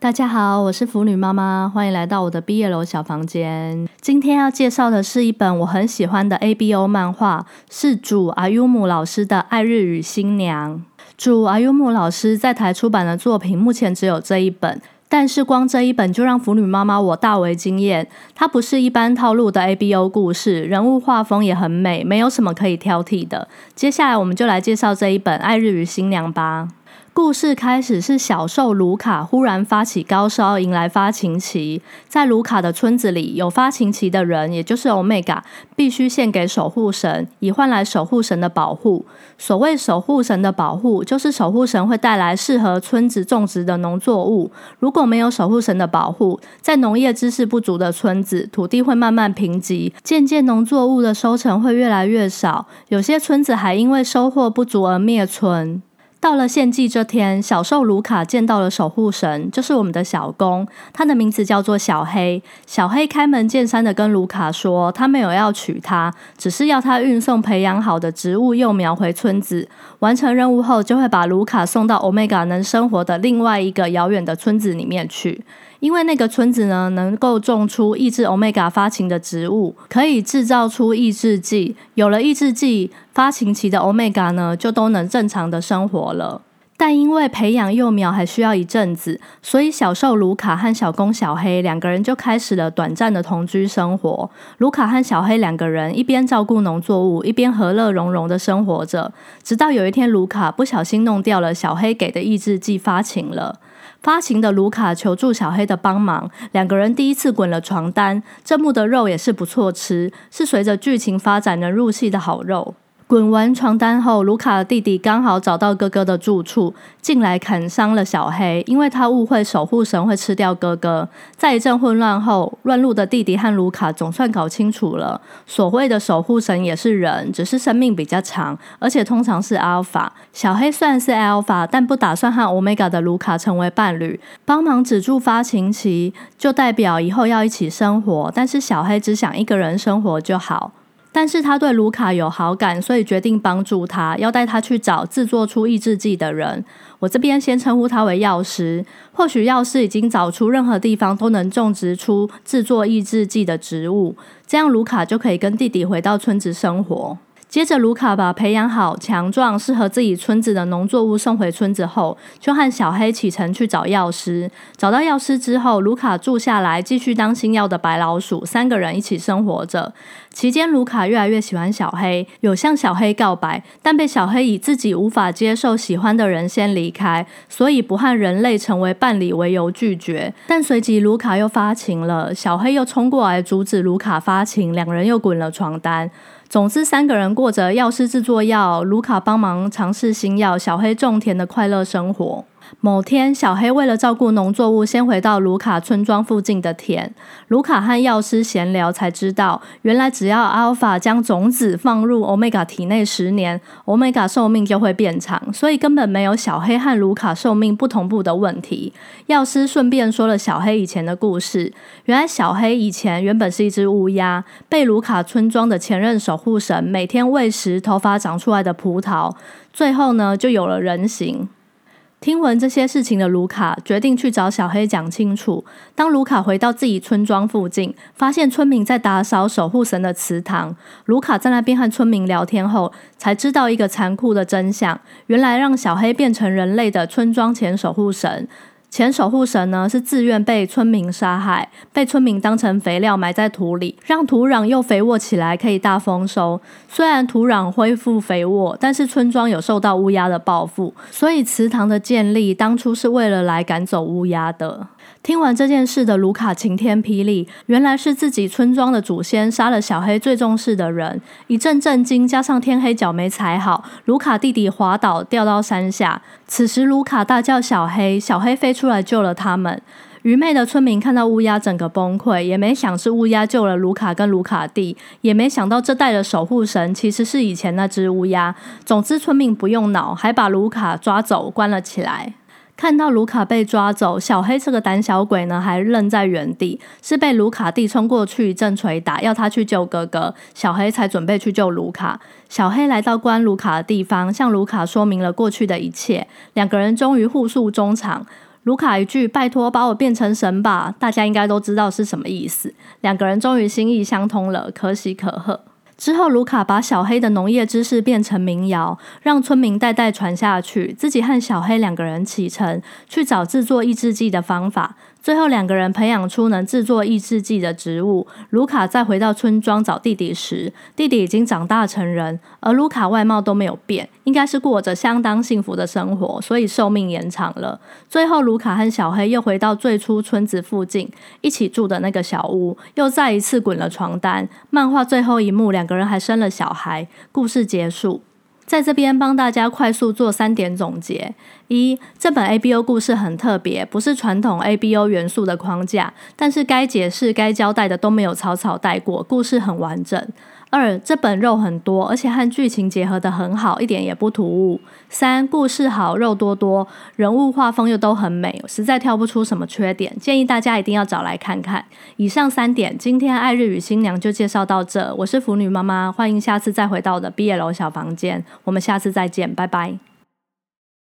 大家好，我是腐女妈妈，欢迎来到我的毕业楼小房间。今天要介绍的是一本我很喜欢的 ABO 漫画，是主阿优姆老师的《爱日与新娘》。主阿优姆老师在台出版的作品目前只有这一本，但是光这一本就让腐女妈妈我大为惊艳。它不是一般套路的 ABO 故事，人物画风也很美，没有什么可以挑剔的。接下来我们就来介绍这一本《爱日与新娘》吧。故事开始是小兽卢卡忽然发起高烧，迎来发情期。在卢卡的村子里，有发情期的人，也就是欧米伽，必须献给守护神，以换来守护神的保护。所谓守护神的保护，就是守护神会带来适合村子种植的农作物。如果没有守护神的保护，在农业知识不足的村子，土地会慢慢贫瘠，渐渐农作物的收成会越来越少。有些村子还因为收获不足而灭村。到了献祭这天，小兽卢卡见到了守护神，就是我们的小公，他的名字叫做小黑。小黑开门见山的跟卢卡说，他没有要娶她，只是要他运送培养好的植物幼苗回村子。完成任务后，就会把卢卡送到欧米伽能生活的另外一个遥远的村子里面去。因为那个村子呢，能够种出抑制欧米伽发情的植物，可以制造出抑制剂。有了抑制剂，发情期的欧米伽呢，就都能正常的生活了。但因为培养幼苗还需要一阵子，所以小兽卢卡和小公小黑两个人就开始了短暂的同居生活。卢卡和小黑两个人一边照顾农作物，一边和乐融融的生活着。直到有一天，卢卡不小心弄掉了小黑给的抑制剂，发情了。发情的卢卡求助小黑的帮忙，两个人第一次滚了床单。这幕的肉也是不错吃，是随着剧情发展能入戏的好肉。滚完床单后，卢卡的弟弟刚好找到哥哥的住处，进来砍伤了小黑，因为他误会守护神会吃掉哥哥。在一阵混乱后，乱入的弟弟和卢卡总算搞清楚了，所谓的守护神也是人，只是生命比较长，而且通常是阿尔法。小黑虽然是阿尔法，但不打算和欧米伽的卢卡成为伴侣，帮忙止住发情期，就代表以后要一起生活。但是小黑只想一个人生活就好。但是他对卢卡有好感，所以决定帮助他，要带他去找制作出抑制剂的人。我这边先称呼他为药师。或许药师已经找出任何地方都能种植出制作抑制剂的植物，这样卢卡就可以跟弟弟回到村子生活。接着，卢卡把培养好、强壮、适合自己村子的农作物送回村子后，就和小黑启程去找药师。找到药师之后，卢卡住下来，继续当星耀的白老鼠。三个人一起生活着。期间，卢卡越来越喜欢小黑，有向小黑告白，但被小黑以自己无法接受喜欢的人先离开，所以不和人类成为伴侣为由拒绝。但随即，卢卡又发情了，小黑又冲过来阻止卢卡发情，两人又滚了床单。总之，三个人或者药师制作药，卢卡帮忙尝试新药，小黑种田的快乐生活。某天，小黑为了照顾农作物，先回到卢卡村庄附近的田。卢卡和药师闲聊，才知道原来只要阿尔法将种子放入欧米伽体内十年，欧米伽寿命就会变长，所以根本没有小黑和卢卡寿命不同步的问题。药师顺便说了小黑以前的故事。原来小黑以前原本是一只乌鸦，被卢卡村庄的前任守护神每天喂食头发长出来的葡萄，最后呢就有了人形。听闻这些事情的卢卡决定去找小黑讲清楚。当卢卡回到自己村庄附近，发现村民在打扫守护神的祠堂。卢卡在那边和村民聊天后，才知道一个残酷的真相：原来让小黑变成人类的村庄前守护神。前守护神呢是自愿被村民杀害，被村民当成肥料埋在土里，让土壤又肥沃起来，可以大丰收。虽然土壤恢复肥沃，但是村庄有受到乌鸦的报复，所以祠堂的建立当初是为了来赶走乌鸦的。听完这件事的卢卡晴天霹雳，原来是自己村庄的祖先杀了小黑最重视的人，一阵震惊，加上天黑脚没踩好，卢卡弟弟滑倒掉到山下。此时卢卡大叫小黑，小黑飞出来救了他们。愚昧的村民看到乌鸦整个崩溃，也没想是乌鸦救了卢卡跟卢卡弟，也没想到这代的守护神其实是以前那只乌鸦。总之村民不用脑，还把卢卡抓走关了起来。看到卢卡被抓走，小黑这个胆小鬼呢，还愣在原地。是被卢卡弟冲过去一阵捶打，要他去救哥哥，小黑才准备去救卢卡。小黑来到关卢卡的地方，向卢卡说明了过去的一切。两个人终于互诉衷肠。卢卡一句“拜托，把我变成神吧”，大家应该都知道是什么意思。两个人终于心意相通了，可喜可贺。之后，卢卡把小黑的农业知识变成民谣，让村民代代传下去。自己和小黑两个人启程去找制作抑制剂的方法。最后，两个人培养出能制作抑制剂的植物。卢卡再回到村庄找弟弟时，弟弟已经长大成人，而卢卡外貌都没有变，应该是过着相当幸福的生活，所以寿命延长了。最后，卢卡和小黑又回到最初村子附近一起住的那个小屋，又再一次滚了床单。漫画最后一幕，两个人还生了小孩。故事结束。在这边帮大家快速做三点总结：一，这本 A B O 故事很特别，不是传统 A B O 元素的框架，但是该解释、该交代的都没有草草带过，故事很完整。二，这本肉很多，而且和剧情结合得很好，一点也不突兀。三，故事好，肉多多，人物画风又都很美，实在挑不出什么缺点，建议大家一定要找来看看。以上三点，今天爱日与新娘就介绍到这。我是腐女妈妈，欢迎下次再回到我的毕业楼小房间，我们下次再见，拜拜。